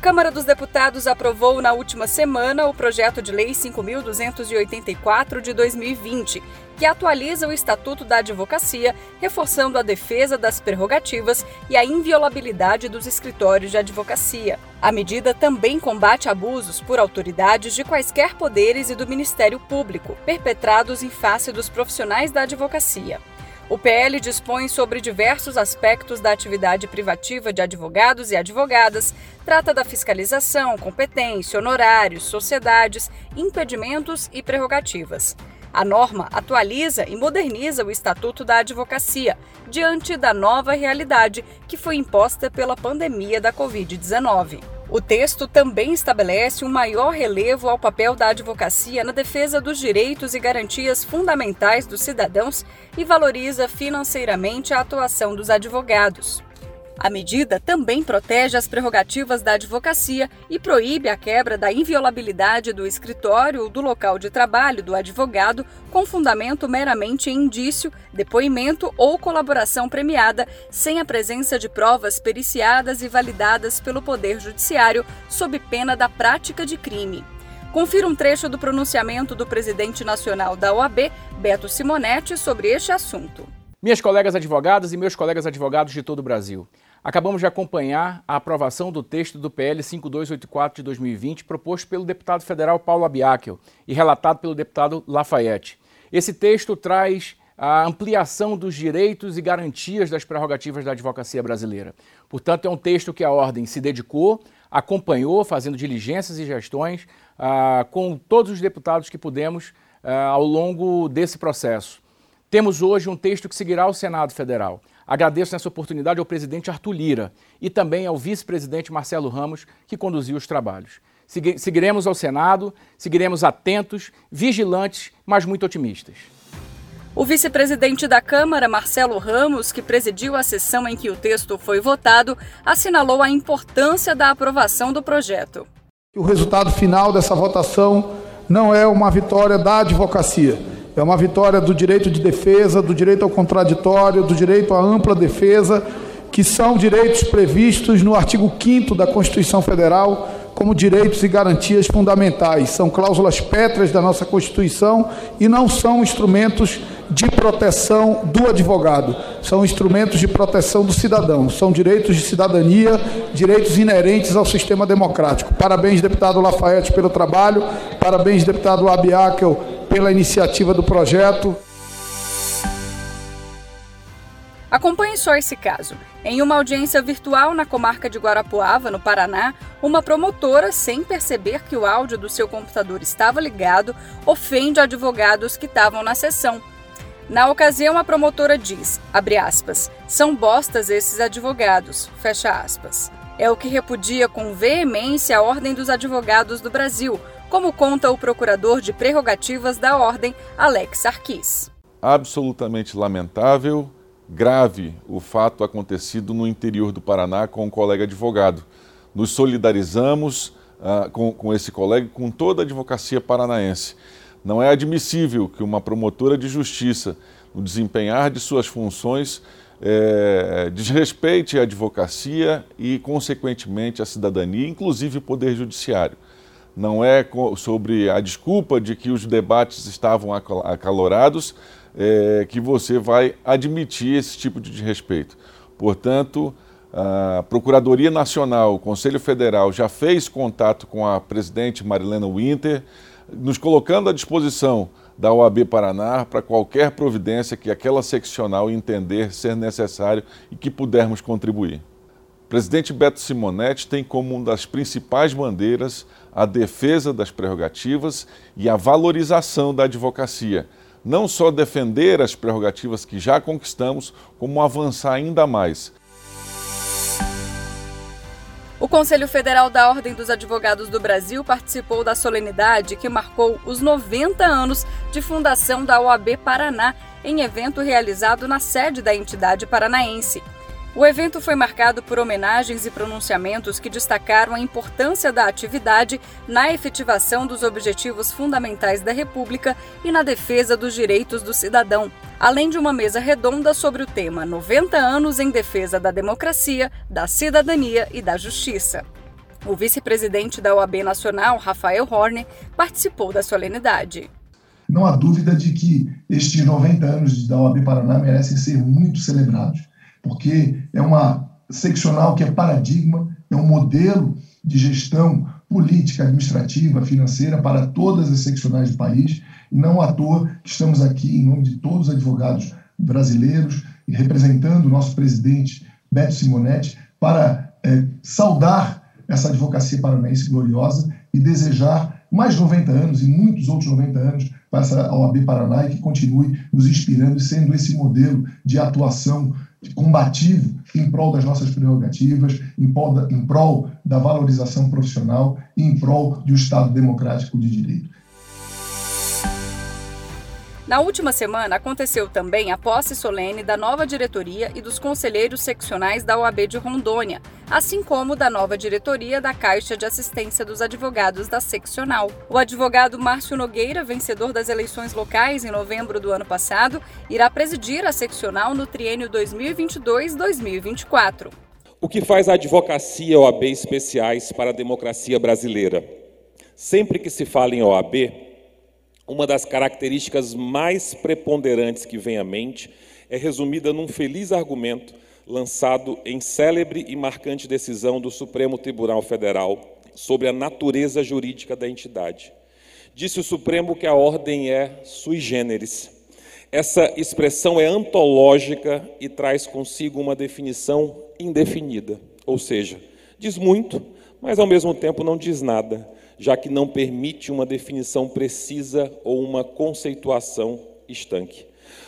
Câmara dos Deputados aprovou na última semana o projeto de Lei 5.284 de 2020, que atualiza o Estatuto da Advocacia, reforçando a defesa das prerrogativas e a inviolabilidade dos escritórios de advocacia. A medida também combate abusos por autoridades de quaisquer poderes e do Ministério Público, perpetrados em face dos profissionais da advocacia. O PL dispõe sobre diversos aspectos da atividade privativa de advogados e advogadas, trata da fiscalização, competência, honorários, sociedades, impedimentos e prerrogativas. A norma atualiza e moderniza o Estatuto da Advocacia diante da nova realidade que foi imposta pela pandemia da Covid-19. O texto também estabelece um maior relevo ao papel da advocacia na defesa dos direitos e garantias fundamentais dos cidadãos e valoriza financeiramente a atuação dos advogados. A medida também protege as prerrogativas da advocacia e proíbe a quebra da inviolabilidade do escritório ou do local de trabalho do advogado com fundamento meramente em indício, depoimento ou colaboração premiada, sem a presença de provas periciadas e validadas pelo Poder Judiciário, sob pena da prática de crime. Confira um trecho do pronunciamento do presidente nacional da OAB, Beto Simonetti, sobre este assunto. Minhas colegas advogadas e meus colegas advogados de todo o Brasil. Acabamos de acompanhar a aprovação do texto do PL 5284 de 2020, proposto pelo deputado federal Paulo Abiakel e relatado pelo deputado Lafayette. Esse texto traz a ampliação dos direitos e garantias das prerrogativas da advocacia brasileira. Portanto, é um texto que a Ordem se dedicou, acompanhou, fazendo diligências e gestões ah, com todos os deputados que pudemos ah, ao longo desse processo. Temos hoje um texto que seguirá ao Senado Federal. Agradeço nessa oportunidade ao presidente Arthur Lira e também ao vice-presidente Marcelo Ramos, que conduziu os trabalhos. Seguiremos ao Senado, seguiremos atentos, vigilantes, mas muito otimistas. O vice-presidente da Câmara, Marcelo Ramos, que presidiu a sessão em que o texto foi votado, assinalou a importância da aprovação do projeto. O resultado final dessa votação não é uma vitória da advocacia é uma vitória do direito de defesa, do direito ao contraditório, do direito à ampla defesa, que são direitos previstos no artigo 5 da Constituição Federal como direitos e garantias fundamentais. São cláusulas pétreas da nossa Constituição e não são instrumentos de proteção do advogado, são instrumentos de proteção do cidadão, são direitos de cidadania, direitos inerentes ao sistema democrático. Parabéns, deputado Lafayette, pelo trabalho, parabéns, deputado Abiakel, pela iniciativa do projeto. Acompanhe só esse caso. Em uma audiência virtual na comarca de Guarapuava, no Paraná, uma promotora, sem perceber que o áudio do seu computador estava ligado, ofende advogados que estavam na sessão. Na ocasião, a promotora diz, aspas, são bostas esses advogados, fecha aspas. É o que repudia com veemência a Ordem dos Advogados do Brasil, como conta o procurador de prerrogativas da Ordem, Alex Sarkis. Absolutamente lamentável, grave o fato acontecido no interior do Paraná com um colega advogado. Nos solidarizamos uh, com, com esse colega e com toda a advocacia paranaense. Não é admissível que uma promotora de justiça, no desempenhar de suas funções, é, desrespeite a advocacia e, consequentemente, a cidadania, inclusive o Poder Judiciário não é sobre a desculpa de que os debates estavam acalorados é, que você vai admitir esse tipo de desrespeito. Portanto, a Procuradoria Nacional, o Conselho Federal já fez contato com a presidente Marilena Winter, nos colocando à disposição da OAB Paraná para qualquer providência que aquela seccional entender ser necessário e que pudermos contribuir. Presidente Beto Simonetti tem como uma das principais bandeiras a defesa das prerrogativas e a valorização da advocacia. Não só defender as prerrogativas que já conquistamos, como avançar ainda mais. O Conselho Federal da Ordem dos Advogados do Brasil participou da solenidade que marcou os 90 anos de fundação da OAB Paraná em evento realizado na sede da entidade paranaense. O evento foi marcado por homenagens e pronunciamentos que destacaram a importância da atividade na efetivação dos objetivos fundamentais da República e na defesa dos direitos do cidadão, além de uma mesa redonda sobre o tema 90 anos em defesa da democracia, da cidadania e da justiça. O vice-presidente da OAB Nacional, Rafael Horne, participou da solenidade. Não há dúvida de que estes 90 anos da OAB Paraná merecem ser muito celebrados porque é uma seccional que é paradigma, é um modelo de gestão política, administrativa, financeira para todas as seccionais do país, e não à toa que estamos aqui em nome de todos os advogados brasileiros e representando o nosso presidente Beto Simonetti para é, saudar essa advocacia paranaense gloriosa e desejar mais 90 anos e muitos outros 90 anos para essa OAB Paraná e que continue nos inspirando e sendo esse modelo de atuação combativo em prol das nossas prerrogativas, em prol da, em prol da valorização profissional e em prol de um Estado democrático de direito. Na última semana, aconteceu também a posse solene da nova diretoria e dos conselheiros seccionais da OAB de Rondônia, assim como da nova diretoria da Caixa de Assistência dos Advogados da Seccional. O advogado Márcio Nogueira, vencedor das eleições locais em novembro do ano passado, irá presidir a seccional no triênio 2022-2024. O que faz a advocacia OAB especiais para a democracia brasileira? Sempre que se fala em OAB, uma das características mais preponderantes que vem à mente é resumida num feliz argumento lançado em célebre e marcante decisão do Supremo Tribunal Federal sobre a natureza jurídica da entidade. Disse o Supremo que a ordem é sui generis. Essa expressão é antológica e traz consigo uma definição indefinida, ou seja, diz muito, mas ao mesmo tempo não diz nada já que não permite uma definição precisa ou uma conceituação estanque.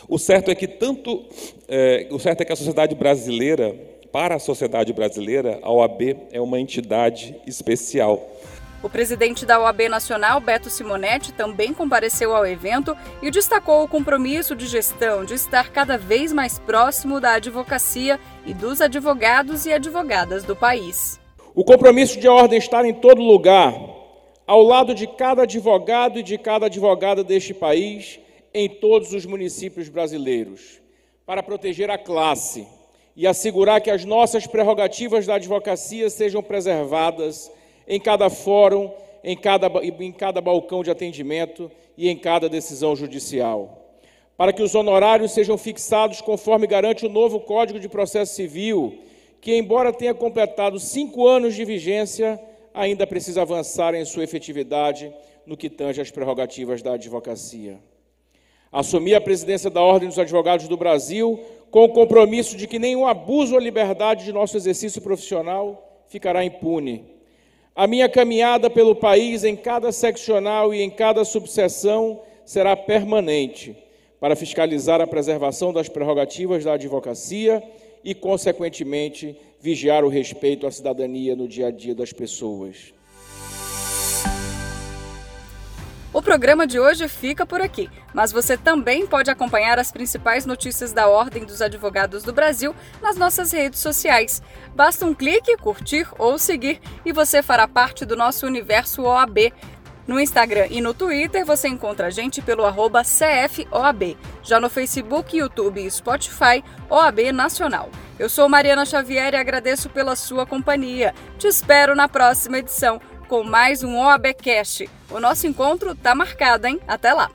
O certo é que tanto é, o certo é que a sociedade brasileira, para a sociedade brasileira, a OAB é uma entidade especial. O presidente da OAB Nacional, Beto Simonetti, também compareceu ao evento e destacou o compromisso de gestão de estar cada vez mais próximo da advocacia e dos advogados e advogadas do país. O compromisso de ordem estar em todo lugar ao lado de cada advogado e de cada advogada deste país, em todos os municípios brasileiros, para proteger a classe e assegurar que as nossas prerrogativas da advocacia sejam preservadas em cada fórum, em cada, em cada balcão de atendimento e em cada decisão judicial. Para que os honorários sejam fixados conforme garante o novo Código de Processo Civil, que, embora tenha completado cinco anos de vigência, ainda precisa avançar em sua efetividade no que tange às prerrogativas da advocacia. Assumir a presidência da Ordem dos Advogados do Brasil com o compromisso de que nenhum abuso à liberdade de nosso exercício profissional ficará impune. A minha caminhada pelo país em cada seccional e em cada subseção será permanente para fiscalizar a preservação das prerrogativas da advocacia e, consequentemente, vigiar o respeito à cidadania no dia a dia das pessoas. O programa de hoje fica por aqui, mas você também pode acompanhar as principais notícias da Ordem dos Advogados do Brasil nas nossas redes sociais. Basta um clique, curtir ou seguir e você fará parte do nosso universo OAB. No Instagram e no Twitter você encontra a gente pelo CFOAB. Já no Facebook, YouTube e Spotify, OAB Nacional. Eu sou Mariana Xavier e agradeço pela sua companhia. Te espero na próxima edição com mais um OABcast. O nosso encontro tá marcado, hein? Até lá!